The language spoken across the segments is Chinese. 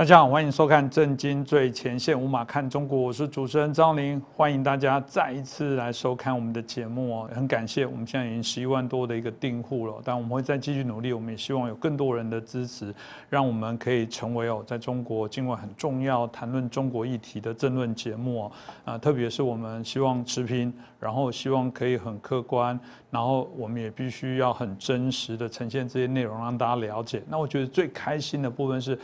大家好，欢迎收看《震惊最前线》，无马看中国，我是主持人张林，欢迎大家再一次来收看我们的节目哦。很感谢，我们现在已经十一万多的一个订户了，但我们会再继续努力，我们也希望有更多人的支持，让我们可以成为哦，在中国境外很重要谈论中国议题的政论节目哦。啊，特别是我们希望持平，然后希望可以很客观，然后我们也必须要很真实的呈现这些内容，让大家了解。那我觉得最开心的部分是。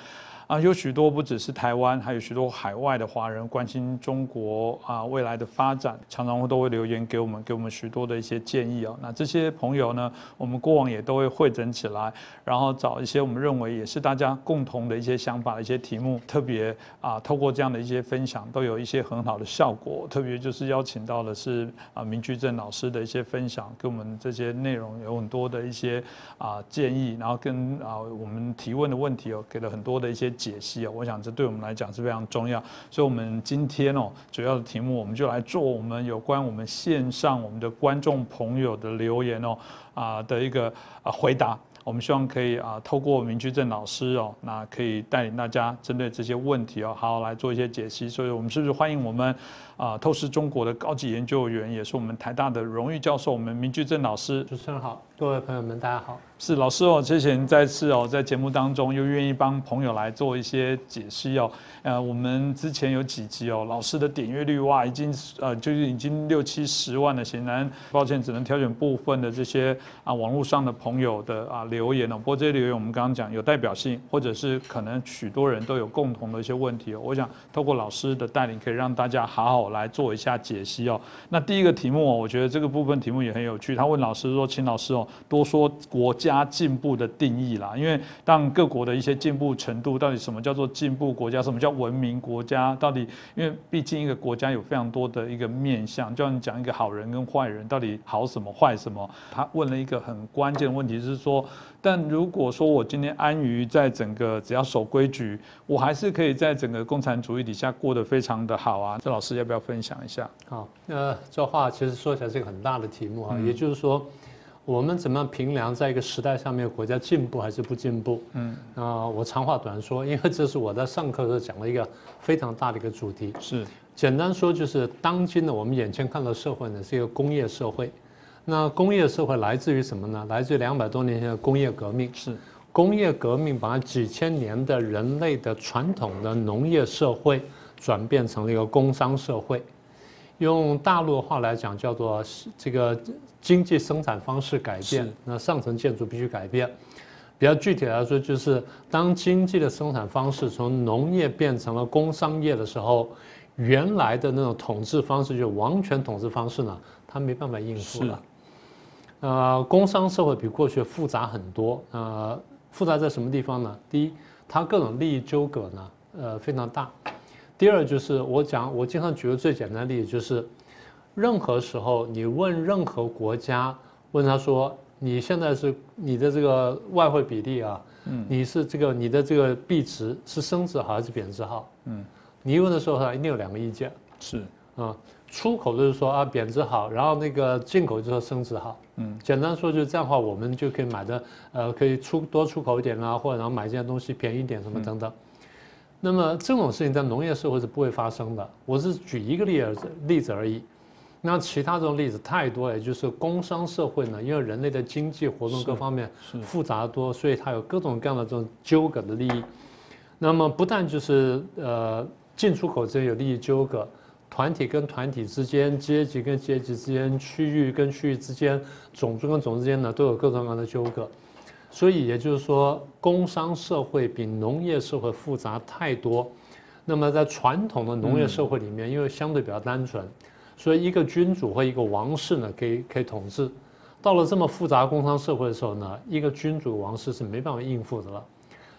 啊，有许多不只是台湾，还有许多海外的华人关心中国啊未来的发展，常常都会留言给我们，给我们许多的一些建议哦。那这些朋友呢，我们过往也都会汇整起来，然后找一些我们认为也是大家共同的一些想法的一些题目，特别啊，透过这样的一些分享，都有一些很好的效果。特别就是邀请到的是啊，明居正老师的一些分享，给我们这些内容有很多的一些啊建议，然后跟啊我们提问的问题哦，给了很多的一些。解析啊，我想这对我们来讲是非常重要，所以，我们今天哦，主要的题目，我们就来做我们有关我们线上我们的观众朋友的留言哦啊的一个啊回答。我们希望可以啊，透过明居正老师哦，那可以带领大家针对这些问题哦，好好来做一些解析。所以，我们是不是欢迎我们啊，透视中国的高级研究员，也是我们台大的荣誉教授，我们明居正老师。主持人好，各位朋友们，大家好。是老师哦，之前再次哦，在节目当中又愿意帮朋友来做一些解析哦。呃，我们之前有几集哦，老师的点阅率哇，已经呃就是已经六七十万了。显然，抱歉，只能挑选部分的这些啊网络上的朋友的啊留言哦。不过这些留言我们刚刚讲有代表性，或者是可能许多人都有共同的一些问题哦。我想透过老师的带领，可以让大家好好来做一下解析哦。那第一个题目哦，我觉得这个部分题目也很有趣。他问老师说：“请老师哦，多说国家。”进步的定义啦，因为当各国的一些进步程度，到底什么叫做进步国家，什么叫文明国家？到底，因为毕竟一个国家有非常多的一个面向，就像你讲一个好人跟坏人，到底好什么坏什么？他问了一个很关键的问题，是说，但如果说我今天安于在整个只要守规矩，我还是可以在整个共产主义底下过得非常的好啊。这老师要不要分享一下？好，那这话其实说起来是一个很大的题目啊，也就是说。我们怎么样评量在一个时代上面国家进步还是不进步？嗯，啊，我长话短说，因为这是我在上课的时候讲了一个非常大的一个主题。是，简单说就是当今的我们眼前看到社会呢是一个工业社会，那工业社会来自于什么呢？来自于两百多年前的工业革命。是，工业革命把几千年的人类的传统的农业社会转变成了一个工商社会。用大陆话来讲，叫做这个经济生产方式改变，那上层建筑必须改变。比较具体来说，就是当经济的生产方式从农业变成了工商业的时候，原来的那种统治方式，就王权统治方式呢，它没办法应付了。呃，工商社会比过去复杂很多。呃，复杂在什么地方呢？第一，它各种利益纠葛呢，呃，非常大。第二就是我讲，我经常举个最简单的例子，就是任何时候你问任何国家，问他说你现在是你的这个外汇比例啊，嗯，你是这个你的这个币值是升值好还是贬值好？嗯，你一问的时候他一定有两个意见，是啊，出口就是说啊贬值好，然后那个进口就说升值好，嗯，简单说就是这样的话，我们就可以买的呃可以出多出口一点啦，或者然后买这件东西便宜点什么等等。那么这种事情在农业社会是不会发生的。我是举一个例子例子而已。那其他这种例子太多，也就是工商社会呢，因为人类的经济活动各方面复杂多，所以它有各种各样的这种纠葛的利益。那么不但就是呃进出口之间有利益纠葛，团体跟团体之间、阶级跟阶级之间、区域跟区域之间、种族跟种族之间呢，都有各种各样的纠葛。所以也就是说，工商社会比农业社会复杂太多。那么在传统的农业社会里面，因为相对比较单纯，所以一个君主或一个王室呢，可以可以统治。到了这么复杂工商社会的时候呢，一个君主王室是没办法应付的了。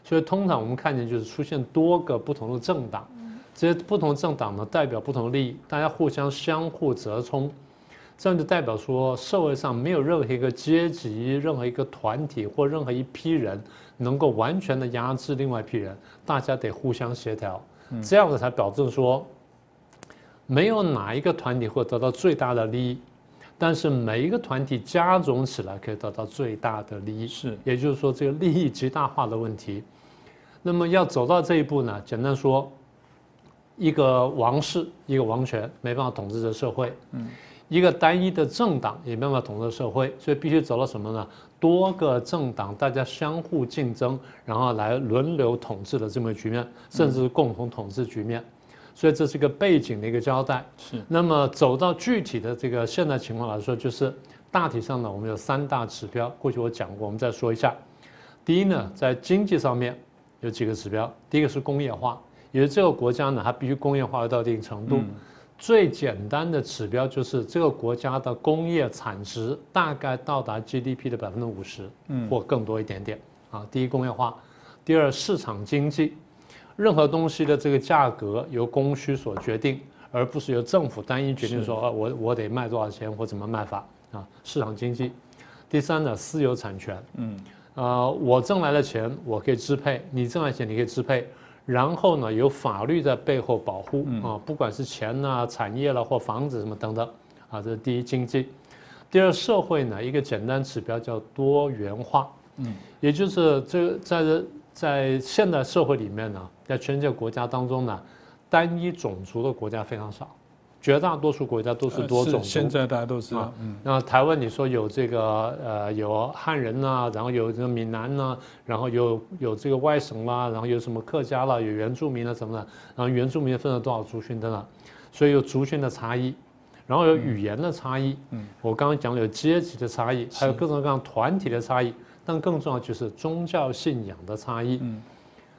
所以通常我们看见就是出现多个不同的政党，这些不同政党呢，代表不同的利益，大家互相相互折冲。这样就代表说，社会上没有任何一个阶级、任何一个团体或任何一批人能够完全的压制另外一批人，大家得互相协调，这样子才保证说，没有哪一个团体会得到最大的利益，但是每一个团体加总起来可以得到最大的利益。是，也就是说，这个利益极大化的问题。那么要走到这一步呢，简单说，一个王室、一个王权没办法统治这社会，嗯，一个单一的政党也没办法统治社会，所以必须走到什么呢？多个政党大家相互竞争，然后来轮流统治的这么个局面，甚至是共同统治局面。所以这是一个背景的一个交代。是。那么走到具体的这个现在情况来说，就是大体上呢，我们有三大指标。过去我讲过，我们再说一下。第一呢，在经济上面有几个指标。第一个是工业化，也就是这个国家呢，它必须工业化到一定程度。最简单的指标就是这个国家的工业产值大概到达 GDP 的百分之五十，嗯，或更多一点点。啊，第一工业化，第二市场经济。任何东西的这个价格由供需所决定，而不是由政府单一决定说，啊，我我得卖多少钱或怎么卖法啊？市场经济。第三呢，私有产权。嗯，呃，我挣来的钱我可以支配，你挣来钱你可以支配，然后呢，有法律在背后保护啊，不管是钱呐、产业了或房子什么等等啊，这是第一经济。第二社会呢，一个简单指标叫多元化。嗯，也就是这在这。在现代社会里面呢，在全世界国家当中呢，单一种族的国家非常少，绝大多数国家都是多种族。现在大家都是啊。那台湾你说有这个呃有汉人呐，然后有这个闽南呐，然后有有这个外省啦，然后有什么客家啦，有原住民了什么的，然后原住民分了多少族群等等？所以有族群的差异，然后有语言的差异。嗯。我刚刚讲了有阶级的差异，还有各种各样团体的差异。但更重要就是宗教信仰的差异。嗯，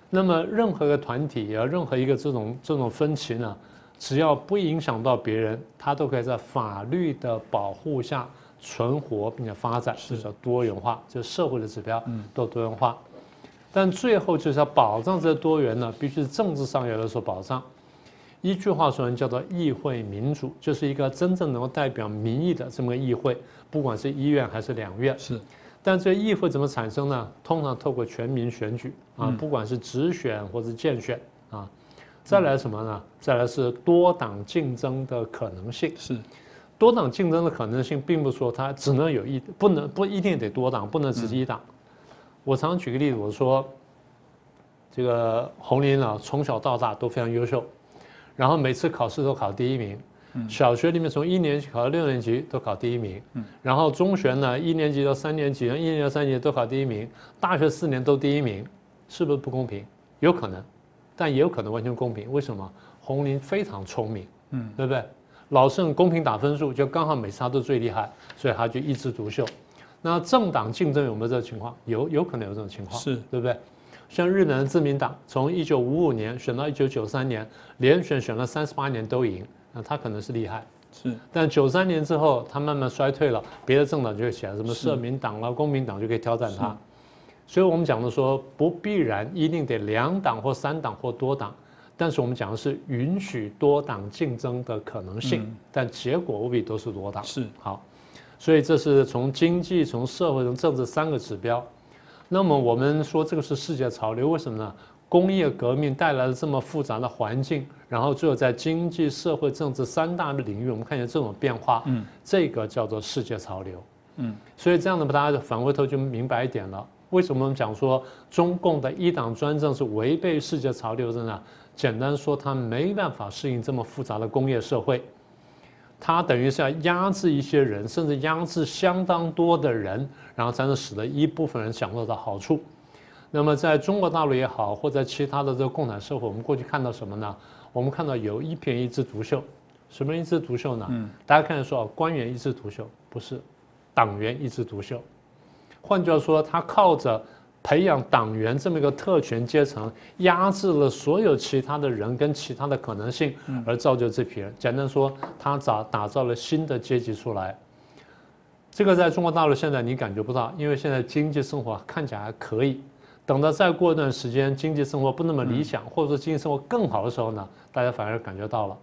那么任何一个团体啊，任何一个这种这种分歧呢，只要不影响到别人，它都可以在法律的保护下存活并且发展，这叫多元化，就是社会的指标，都多元化。但最后就是要保障这多元呢，必须是政治上要有所保障。一句话说，叫做议会民主，就是一个真正能够代表民意的这么个议会，不管是一院还是两院。是。但这议会怎么产生呢？通常透过全民选举啊，不管是直选或者间选啊。再来什么呢？再来是多党竞争的可能性。是，多党竞争的可能性，并不是说它只能有一，不能不一定得多党，不能只是一党。我常举个例子，我说这个红林啊，从小到大都非常优秀，然后每次考试都考第一名。小学里面从一年级考到六年级都考第一名，然后中学呢一年级到三年级，一年级到三年级都考第一名，大学四年都第一名，是不是不公平？有可能，但也有可能完全公平。为什么？红林非常聪明，嗯，对不对？老师很公平打分数，就刚好每次他都最厉害，所以他就一枝独秀。那政党竞争有没有这个情况？有，有可能有这种情况，是对不对？像日本的自民党，从一九五五年选到一九九三年，连选选了三十八年都赢。那他可能是厉害，是，但九三年之后，他慢慢衰退了，别的政党就会起来，什么社民党啦、公民党就可以挑战他。所以我们讲的说，不必然一定得两党或三党或多党，但是我们讲的是允许多党竞争的可能性，但结果未必都是多党。是，好，所以这是从经济、从社会、从政治三个指标。那么我们说这个是世界潮流，为什么呢？工业革命带来了这么复杂的环境，然后最后在经济社会政治三大的领域，我们看见这种变化，嗯，这个叫做世界潮流，嗯，所以这样的大家反回头就明白一点了，为什么我们讲说中共的一党专政是违背世界潮流的呢？简单说，它没办法适应这么复杂的工业社会，它等于是要压制一些人，甚至压制相当多的人，然后才能使得一部分人享受到好处。那么在中国大陆也好，或者其他的这个共产社会，我们过去看到什么呢？我们看到有一片一枝独秀，什么一枝独秀呢？嗯，大家看说官员一枝独秀，不是，党员一枝独秀。换句话说，他靠着培养党员这么一个特权阶层，压制了所有其他的人跟其他的可能性，而造就这批人。简单说，他打打造了新的阶级出来。这个在中国大陆现在你感觉不到，因为现在经济生活看起来还可以。等到再过一段时间，经济生活不那么理想，或者说经济生活更好的时候呢，大家反而感觉到了。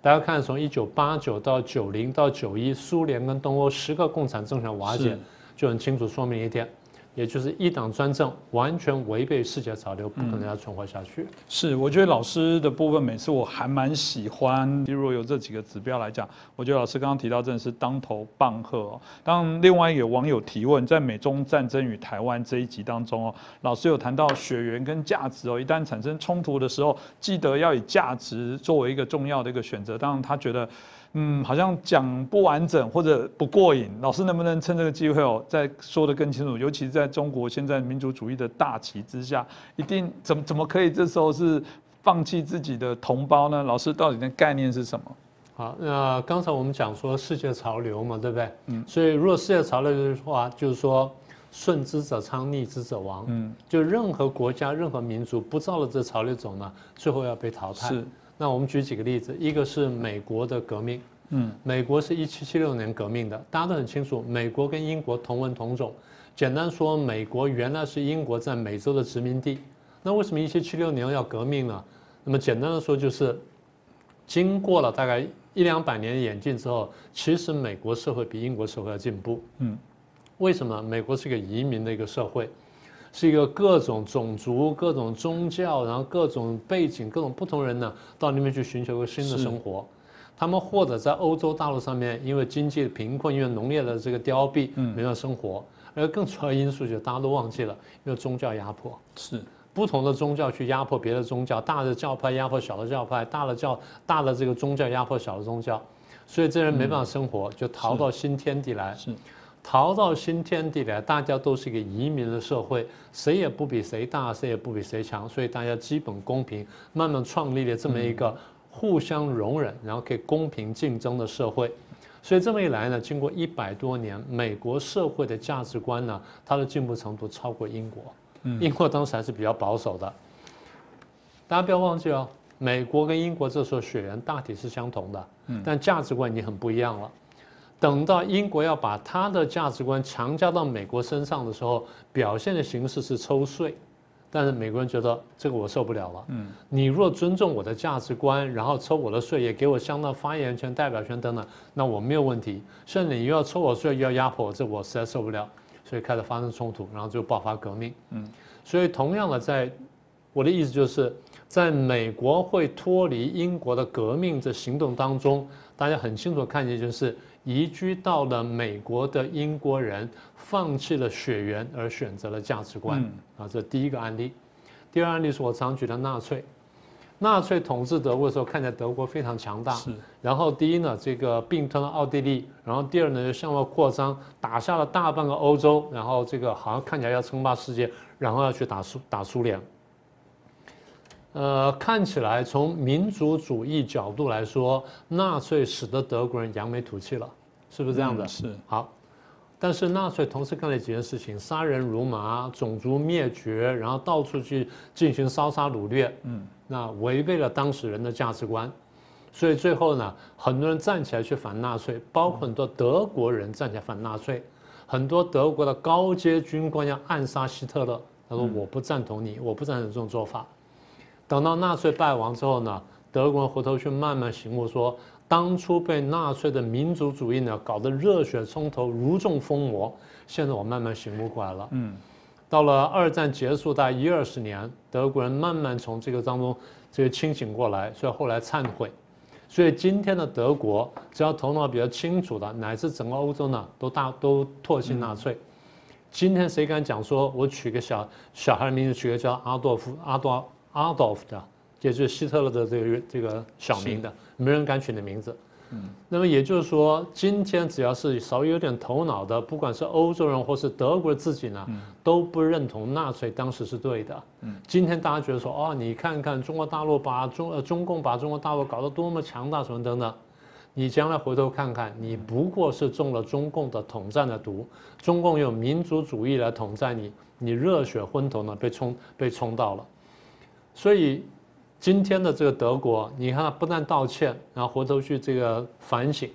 大家看，从一九八九到九零到九一，苏联跟东欧十个共产政权瓦解，就很清楚说明一点：也就是一党专政，完全违背世界潮流，不可能要存活下去。是，我觉得老师的部分，每次我还蛮喜欢。如果有这几个指标来讲，我觉得老师刚刚提到真的是当头棒喝哦。当另外有网友提问，在美中战争与台湾这一集当中哦，老师有谈到血缘跟价值哦，一旦产生冲突的时候，记得要以价值作为一个重要的一个选择。当然，他觉得。嗯，好像讲不完整或者不过瘾，老师能不能趁这个机会哦，再说得更清楚？尤其是在中国现在民族主义的大旗之下，一定怎么怎么可以这时候是放弃自己的同胞呢？老师到底的概念是什么？好，那刚才我们讲说世界潮流嘛，对不对？嗯。所以如果世界潮流的话，就是说顺之者昌，逆之者亡。嗯。就任何国家、任何民族不照着这潮流走呢，最后要被淘汰。是。那我们举几个例子，一个是美国的革命，嗯，美国是一七七六年革命的，大家都很清楚，美国跟英国同文同种。简单说，美国原来是英国在美洲的殖民地。那为什么一七七六年要革命呢？那么简单的说，就是经过了大概一两百年的演进之后，其实美国社会比英国社会要进步。嗯，为什么？美国是一个移民的一个社会。是一个各种种族、各种宗教，然后各种背景、各种不同人呢，到那边去寻求一个新的生活。他们或者在欧洲大陆上面，因为经济的贫困，因为农业的这个凋敝，没有生活。而更主要因素就是大家都忘记了，因为宗教压迫。是不同的宗教去压迫别的宗教，大的教派压迫小的教派，大的教大的这个宗教压迫小的宗教，所以这人没办法生活，就逃到新天地来。是。逃到新天地来，大家都是一个移民的社会，谁也不比谁大，谁也不比谁强，所以大家基本公平，慢慢创立了这么一个互相容忍，然后可以公平竞争的社会。所以这么一来呢，经过一百多年，美国社会的价值观呢，它的进步程度超过英国。英国当时还是比较保守的。大家不要忘记哦，美国跟英国这时候血缘大体是相同的，但价值观已经很不一样了。等到英国要把他的价值观强加到美国身上的时候，表现的形式是抽税，但是美国人觉得这个我受不了了。嗯，你若尊重我的价值观，然后抽我的税，也给我相当发言权、代表权等等，那我没有问题。甚至你又要抽我税，又要压迫我，这我实在受不了，所以开始发生冲突，然后就爆发革命。嗯，所以同样的，在我的意思就是，在美国会脱离英国的革命这行动当中，大家很清楚看见就是。移居到了美国的英国人放弃了血缘而选择了价值观啊，这第一个案例。第二案例是我常举的纳粹，纳粹统治德国的时候，看起来德国非常强大。是。然后第一呢，这个并吞了奥地利，然后第二呢，又向外扩张，打下了大半个欧洲，然后这个好像看起来要称霸世界，然后要去打苏打苏联。呃，看起来从民族主义角度来说，纳粹使得德国人扬眉吐气了，是不是这样的？是。好，但是纳粹同时干了几件事情：杀人如麻，种族灭绝，然后到处去进行烧杀掳掠。嗯。那违背了当时人的价值观，所以最后呢，很多人站起来去反纳粹，包括很多德国人站起来反纳粹，很多德国的高阶军官要暗杀希特勒。他说：“我不赞同你，我不赞成这种做法。”等到纳粹败亡之后呢，德国人回头去慢慢醒悟，说当初被纳粹的民族主义呢搞得热血冲头，如中疯魔。现在我慢慢醒悟过来了。嗯，到了二战结束大概一二十年，德国人慢慢从这个当中这个清醒过来，所以后来忏悔。所以今天的德国，只要头脑比较清楚的，乃至整个欧洲呢，都大都唾弃纳粹。今天谁敢讲说我取个小小孩的名字，取个叫阿多夫阿多？Adolf 的，也就是希特勒的这个这个小名的，没人敢取的名字。嗯，那么也就是说，今天只要是稍微有点头脑的，不管是欧洲人或是德国自己呢，都不认同纳粹当时是对的。嗯，今天大家觉得说，哦，你看看中国大陆把中呃中共把中国大陆搞得多么强大什么等等，你将来回头看看，你不过是中了中共的统战的毒，中共用民族主义来统战你，你热血昏头呢被冲被冲到了。所以，今天的这个德国，你看，不但道歉，然后回头去这个反省。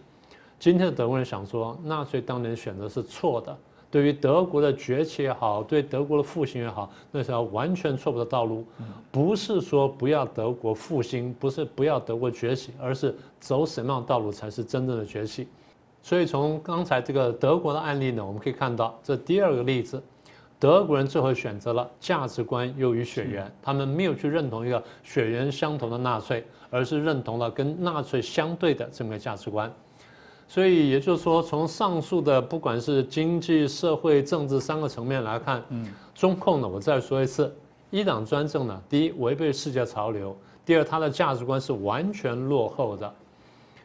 今天的德国人想说，纳粹当年选择是错的，对于德国的崛起也好，对德国的复兴也好，那是要完全错误的道路。不是说不要德国复兴，不是不要德国崛起，而是走什么样的道路才是真正的崛起。所以从刚才这个德国的案例呢，我们可以看到，这第二个例子。德国人最后选择了价值观优于血缘，他们没有去认同一个血缘相同的纳粹，而是认同了跟纳粹相对的这么个价值观。所以也就是说，从上述的不管是经济、社会、政治三个层面来看，嗯，中共呢，我再说一次，一党专政呢，第一违背世界潮流，第二它的价值观是完全落后的。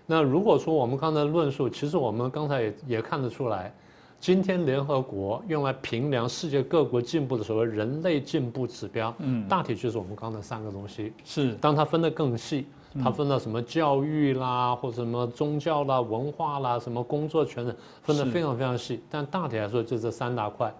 那如果说我们刚才论述，其实我们刚才也也看得出来，今天联合国用来评量世界各国进步的所谓人类进步指标，嗯，大体就是我们刚才三个东西。是，当它分得更细。它分了什么教育啦，或者什么宗教啦、文化啦，什么工作权等，分得非常非常细。但大体来说，就这三大块。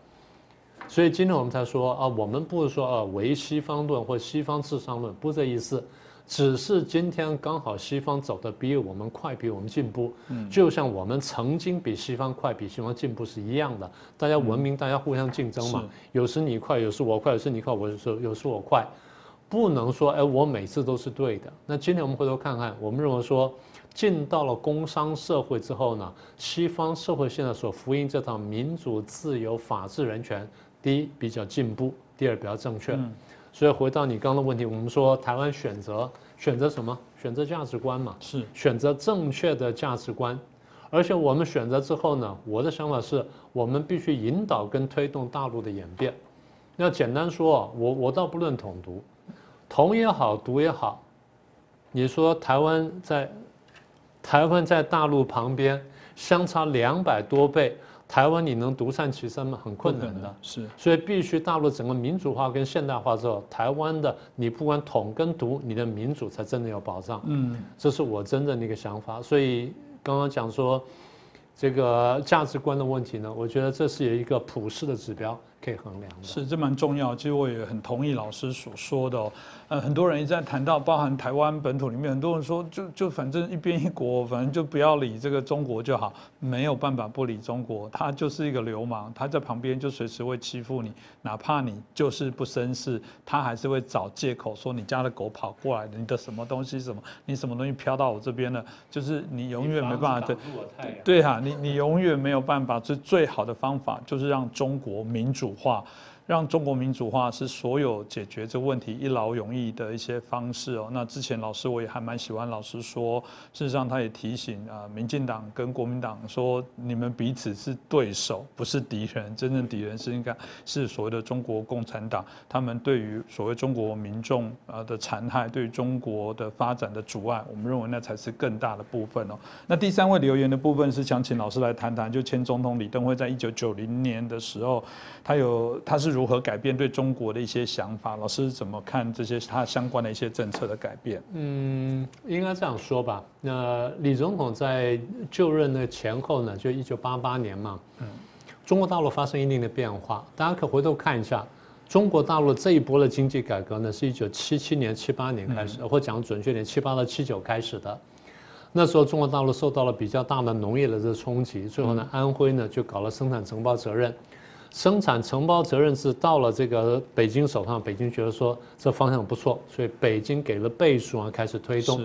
所以今天我们才说啊，我们不是说啊唯西方论或西方至上论，不是这意思。只是今天刚好西方走的比我们快，比我们进步。嗯，就像我们曾经比西方快，比西方进步是一样的。大家文明，大家互相竞争嘛。有时你快，有时我快，有时你快，我有时有时我快。不能说哎，我每次都是对的。那今天我们回头看看，我们认为说，进到了工商社会之后呢，西方社会现在所福音这套民主、自由、法治、人权，第一比较进步，第二比较正确。所以回到你刚刚的问题，我们说台湾选择选择什么？选择价值观嘛，是选择正确的价值观。而且我们选择之后呢，我的想法是我们必须引导跟推动大陆的演变。要简单说，我我倒不论统独。统也好，独也好，你说台湾在台湾在大陆旁边相差两百多倍，台湾你能独善其身吗？很困难的，是，所以必须大陆整个民主化跟现代化之后，台湾的你不管统跟独，你的民主才真的有保障。嗯，这是我真正的一个想法。所以刚刚讲说这个价值观的问题呢，我觉得这是有一个普世的指标可以衡量的。是，这蛮重要。其实我也很同意老师所说的哦。呃，很多人一直在谈到，包含台湾本土里面，很多人说，就就反正一边一国，反正就不要理这个中国就好，没有办法不理中国，他就是一个流氓，他在旁边就随时会欺负你，哪怕你就是不绅士，他还是会找借口说你家的狗跑过来，你的什么东西什么，你什么东西飘到我这边了，就是你永远没办法对，对哈，你你永远没有办法，最最好的方法就是让中国民主化。让中国民主化是所有解决这个问题一劳永逸的一些方式哦。那之前老师我也还蛮喜欢老师说，事实上他也提醒啊，民进党跟国民党说，你们彼此是对手，不是敌人。真正敌人是应该是所谓的中国共产党，他们对于所谓中国民众啊的残害，对中国的发展的阻碍，我们认为那才是更大的部分哦。那第三位留言的部分是想请老师来谈谈，就前总统李登辉在一九九零年的时候，他有他是。如何改变对中国的一些想法？老师怎么看这些他相关的一些政策的改变？嗯，应该这样说吧。那李总统在就任的前后呢，就一九八八年嘛，嗯，中国大陆发生一定的变化。大家可回头看一下，中国大陆这一波的经济改革呢，是一九七七年、七八年开始，或讲准确点，七八到七九开始的。那时候中国大陆受到了比较大的农业的这冲击，最后呢，安徽呢就搞了生产承包责任。生产承包责任制到了这个北京手上，北京觉得说这方向不错，所以北京给了倍数啊，开始推动。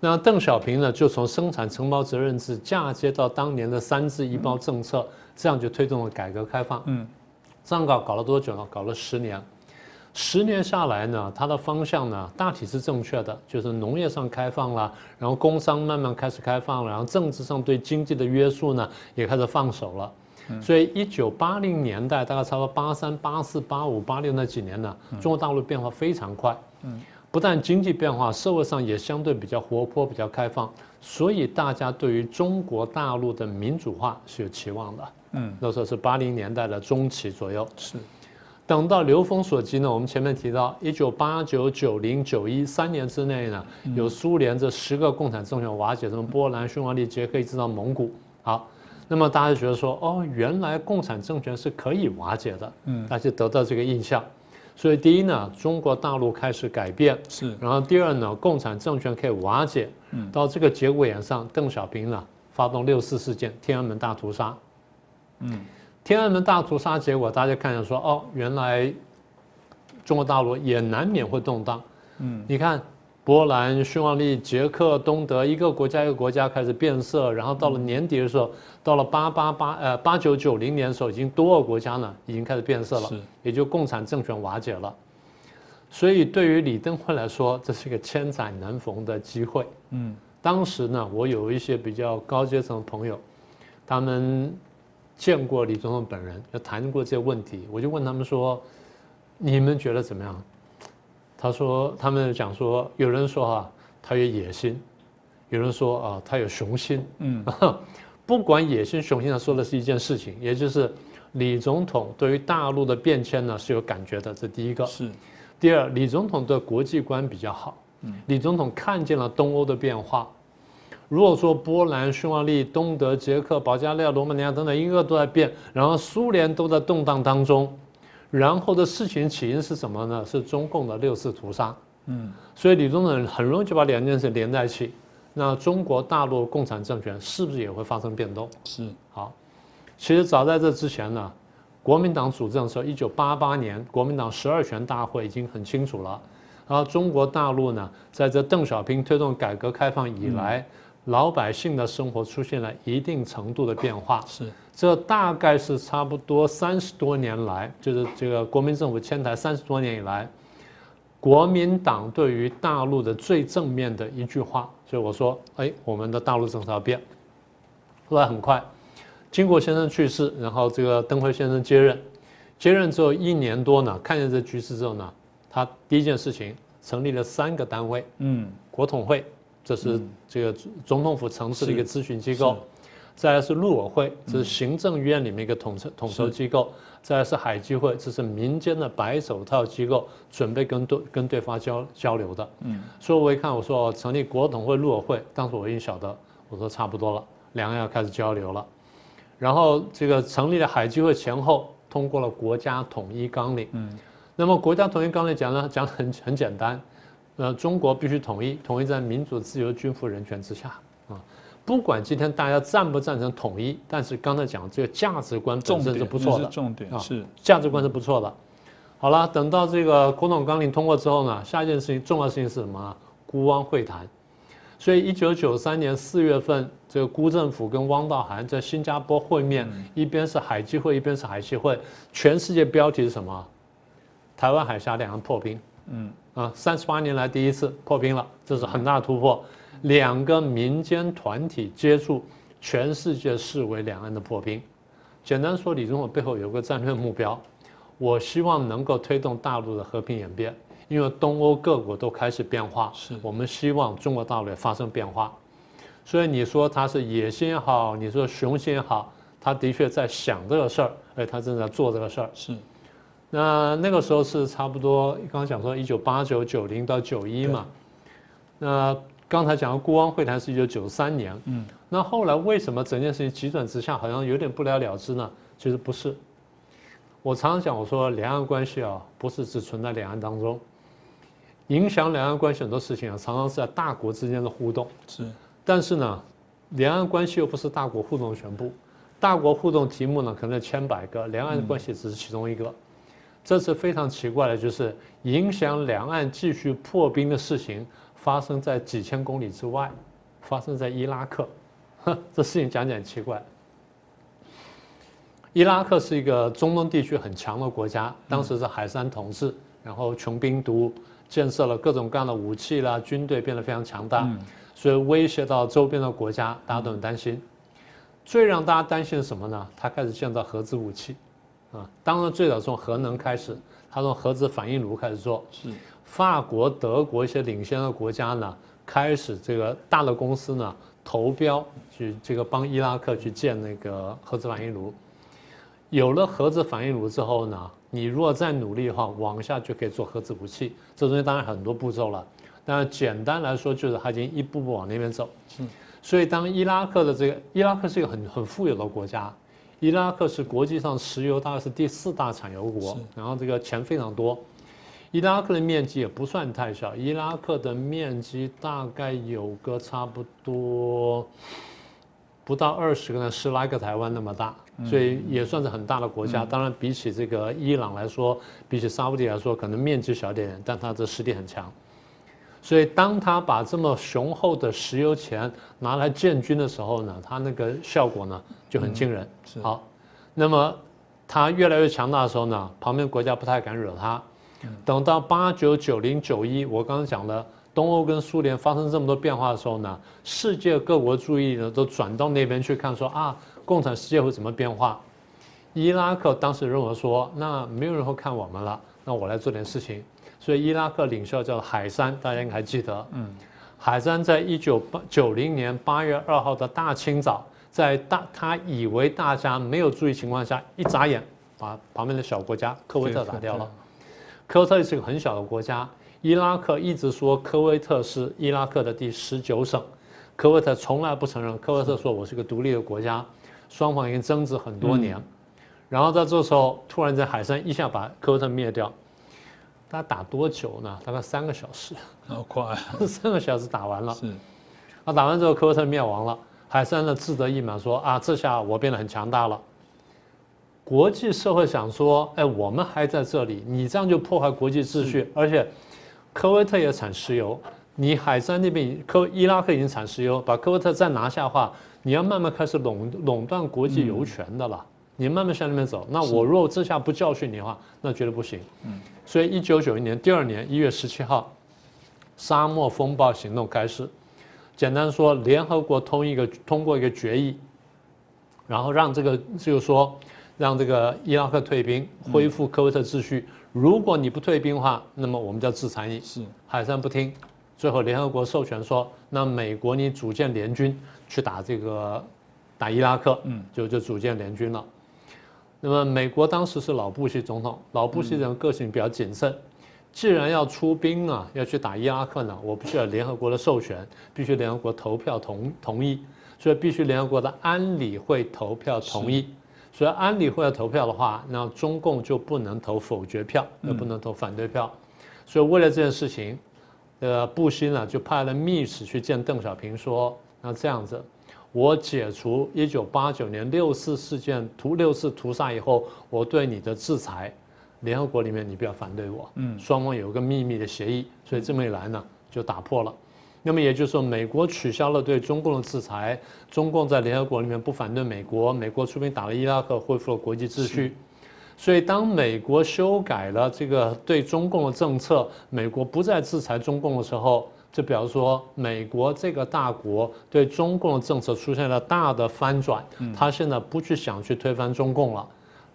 那邓小平呢，就从生产承包责任制嫁接到当年的三制一包政策，这样就推动了改革开放。嗯，这样搞搞了多久呢？搞了十年。十年下来呢，它的方向呢大体是正确的，就是农业上开放了，然后工商慢慢开始开放了，然后政治上对经济的约束呢也开始放手了。所以，一九八零年代，大概差不多八三、八四、八五、八六那几年呢，中国大陆变化非常快。嗯，不但经济变化，社会上也相对比较活泼、比较开放，所以大家对于中国大陆的民主化是有期望的。嗯，那时候是八零年代的中期左右。是，等到流风所及呢，我们前面提到，一九八九、九零、九一三年之内呢，有苏联这十个共产政权瓦解，什么波兰、匈牙利、捷克一直到蒙古。好。那么大家觉得说，哦，原来共产政权是可以瓦解的，嗯，大家得到这个印象。所以第一呢，中国大陆开始改变，是。然后第二呢，共产政权可以瓦解，嗯，到这个节骨眼上，邓小平呢发动六四事件，天安门大屠杀，嗯，天安门大屠杀结果，大家看见说，哦，原来中国大陆也难免会动荡，嗯，你看波兰、匈牙利、捷克、东德，一个国家一个国家开始变色，然后到了年底的时候，到了八八八呃八九九零年的时候，已经多个国家呢已经开始变色了，也就共产政权瓦解了。所以对于李登辉来说，这是一个千载难逢的机会。嗯，当时呢，我有一些比较高阶层的朋友，他们见过李总统本人，就谈过这些问题，我就问他们说：“你们觉得怎么样？”他说：“他们讲说，有人说啊，他有野心；有人说啊，他有雄心。嗯，不管野心雄心，他说的是一件事情，也就是李总统对于大陆的变迁呢是有感觉的。这第一个是。第二，李总统的国际观比较好。嗯，李总统看见了东欧的变化。如果说波兰、匈牙利、东德、捷克、保加利亚、罗马尼亚等等一个都在变，然后苏联都在动荡当中。”然后的事情起因是什么呢？是中共的六次屠杀。嗯，所以李宗仁很容易就把两件事连在一起。那中国大陆共产政权是不是也会发生变动？是。好，其实早在这之前呢，国民党主政的时候，一九八八年国民党十二全大会已经很清楚了。然后中国大陆呢，在这邓小平推动改革开放以来。老百姓的生活出现了一定程度的变化，是这大概是差不多三十多年来，就是这个国民政府迁台三十多年以来，国民党对于大陆的最正面的一句话。所以我说，哎，我们的大陆政策要变。后来很快，金国先生去世，然后这个登辉先生接任，接任之后一年多呢，看见这局势之后呢，他第一件事情成立了三个单位，嗯，国统会。这是这个总统府层次的一个咨询机构，再来是陆委会，这是行政院里面一个统筹统筹机构，再来是海基会，这是民间的白手套机构，准备跟对跟对方交交流的。嗯，所以我一看，我说成立国统会、陆委会，当时我已经晓得，我说差不多了，两岸要开始交流了。然后这个成立了海基会前后，通过了国家统一纲领。嗯，那么国家统一纲领讲呢，讲很很简单。呃，中国必须统一，统一在民主、自由、均富、人权之下啊！不管今天大家赞不赞成统一，但是刚才讲这个价值观本身是不错的，重点是价值观是不错的。好了，等到这个国统纲领通过之后呢，下一件事情，重要事情是什么？孤汪会谈。所以，一九九三年四月份，这个辜政府跟汪道涵在新加坡会面，一边是海基会，一边是海协会，全世界标题是什么？台湾海峡两岸破冰。嗯。啊，三十八年来第一次破冰了，这是很大的突破。两个民间团体接触，全世界视为两岸的破冰。简单说，李总统背后有个战略目标，我希望能够推动大陆的和平演变，因为东欧各国都开始变化，是我们希望中国大陆也发生变化。所以你说他是野心也好，你说雄心也好，他的确在想这个事儿，而他正在做这个事儿。是。那那个时候是差不多，刚刚讲说一九八九九零到九一嘛。那刚才讲的孤汪会谈是一九九三年。嗯。那后来为什么整件事情急转直下，好像有点不了了之呢？其实不是。我常常讲，我说两岸关系啊，不是只存在两岸当中，影响两岸关系很多事情啊，常常是在大国之间的互动。是。但是呢，两岸关系又不是大国互动的全部，大国互动题目呢可能千百个，两岸关系只是其中一个。这次非常奇怪的，就是影响两岸继续破冰的事情发生在几千公里之外，发生在伊拉克。这事情讲讲奇怪。伊拉克是一个中东地区很强的国家，当时是海山同治，然后穷兵黩武，建设了各种各样的武器啦，军队变得非常强大，所以威胁到周边的国家，大家都很担心。最让大家担心的什么呢？他开始建造核子武器。啊，当然最早从核能开始，他从核子反应炉开始做。是，法国、德国一些领先的国家呢，开始这个大的公司呢投标去这个帮伊拉克去建那个核子反应炉。有了核子反应炉之后呢，你如果再努力的话，往下就可以做核子武器。这中间当然很多步骤了，但简单来说就是它已经一步步往那边走。嗯，所以当伊拉克的这个伊拉克是一个很很富有的国家。伊拉克是国际上石油大概是第四大产油国，然后这个钱非常多。伊拉克的面积也不算太小，伊拉克的面积大概有个差不多不到二十个，十来个台湾那么大，所以也算是很大的国家。当然，比起这个伊朗来说，比起沙特来说，可能面积小点，但它的实力很强。所以当他把这么雄厚的石油钱拿来建军的时候呢，他那个效果呢就很惊人。好，那么他越来越强大的时候呢，旁边国家不太敢惹他。等到八九九零九一，我刚刚讲了，东欧跟苏联发生这么多变化的时候呢，世界各国注意呢都转到那边去看，说啊，共产世界会怎么变化？伊拉克当时认为说，那没有人会看我们了，那我来做点事情。所以伊拉克领袖叫海山，大家应该还记得。嗯，海山在一九八九零年八月二号的大清早，在大他以为大家没有注意情况下，一眨眼把旁边的小国家科威特打掉了。科威特是个很小的国家，伊拉克一直说科威特是伊拉克的第十九省，科威特从来不承认。科威特说我是个独立的国家，双方已经争执很多年。然后在这时候，突然在海山一下把科威特灭掉。他打多久呢？大概三个小时，好快，三个小时打完了。是，啊，打完之后科威特灭亡了，海山呢志得意满说啊，这下我变得很强大了。国际社会想说，哎，我们还在这里，你这样就破坏国际秩序，而且科威特也产石油，你海山那边科伊拉克已经产石油，把科威特再拿下的话，你要慢慢开始垄垄断国际油权的了。你慢慢向那边走，那我若这下不教训你的话，那绝对不行。嗯，所以一九九一年第二年一月十七号，沙漠风暴行动开始。简单说，联合国通一个通过一个决议，然后让这个就是说，让这个伊拉克退兵，恢复科威特秩序。如果你不退兵的话，那么我们叫制裁你。是海山不听，最后联合国授权说，那美国你组建联军去打这个打伊拉克，嗯，就就组建联军了。那么美国当时是老布希总统，老布希人个性比较谨慎，既然要出兵啊，要去打伊拉克呢，我不需要联合国的授权，必须联合国投票同同意，所以必须联合国的安理会投票同意，所以安理会要投票的话，那中共就不能投否决票，也不能投反对票，所以为了这件事情，呃，布希呢就派了密使去见邓小平说，那这样子。我解除一九八九年六四事件屠六四屠杀以后，我对你的制裁，联合国里面你不要反对我。嗯，双方有个秘密的协议，所以这么一来呢，就打破了。那么也就是说，美国取消了对中共的制裁，中共在联合国里面不反对美国，美国出兵打了伊拉克，恢复了国际秩序。所以当美国修改了这个对中共的政策，美国不再制裁中共的时候。就比如说，美国这个大国对中共的政策出现了大的翻转，他现在不去想去推翻中共了。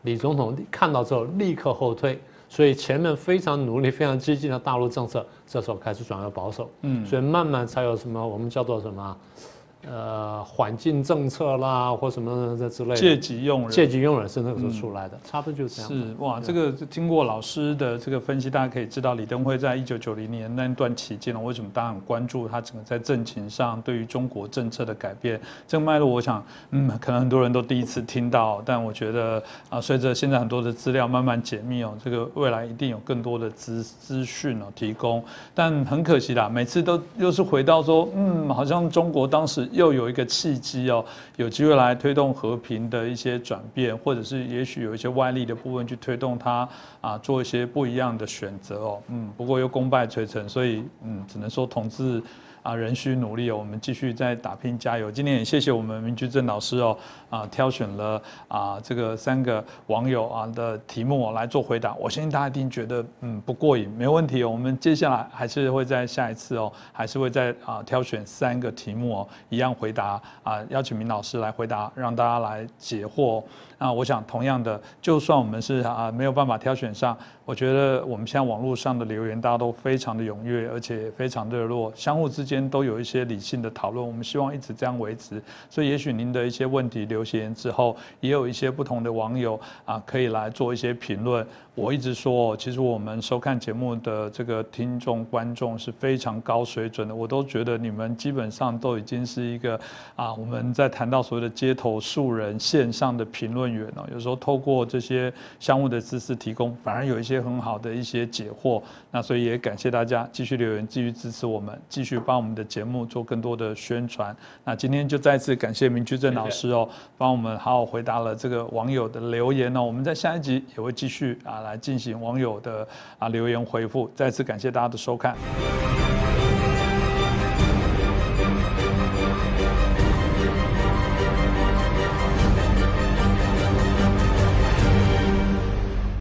李总统看到之后立刻后退，所以前面非常努力、非常激进的大陆政策，这时候开始转为保守。嗯，所以慢慢才有什么我们叫做什么。呃，环境政策啦，或什么这之类的，借机用人，借机用人是那个时候出来的，差不多就是这样。是哇，这个经过老师的这个分析，大家可以知道李登辉在一九九零年那段期间呢，为什么大家很关注他整个在政情上对于中国政策的改变。这个脉络，我想，嗯，可能很多人都第一次听到，但我觉得啊，随着现在很多的资料慢慢解密哦，这个未来一定有更多的资资讯哦提供。但很可惜啦，每次都又是回到说，嗯，好像中国当时。又有一个契机哦，有机会来推动和平的一些转变，或者是也许有一些外力的部分去推动他啊，做一些不一样的选择哦，嗯，不过又功败垂成，所以嗯，只能说统治。啊，仍需努力哦，我们继续在打拼加油。今天也谢谢我们明居正老师哦，啊，挑选了啊这个三个网友啊的题目来做回答。我相信大家一定觉得嗯不过瘾，没问题哦。我们接下来还是会在下一次哦，还是会在啊挑选三个题目哦，一样回答啊，邀请明老师来回答，让大家来解惑。那我想同样的，就算我们是啊没有办法挑选上。我觉得我们现在网络上的留言，大家都非常的踊跃，而且非常热络，相互之间都有一些理性的讨论。我们希望一直这样维持。所以，也许您的一些问题留言之后，也有一些不同的网友啊，可以来做一些评论。我一直说，其实我们收看节目的这个听众观众是非常高水准的，我都觉得你们基本上都已经是一个啊，我们在谈到所谓的街头素人、线上的评论论员哦，有时候透过这些相互的知识提供，反而有一些很好的一些解惑。那所以也感谢大家继续留言，继续支持我们，继续帮我们的节目做更多的宣传。那今天就再次感谢明居正老师哦，帮我们好好回答了这个网友的留言哦。我们在下一集也会继续啊。来进行网友的啊留言回复，再次感谢大家的收看。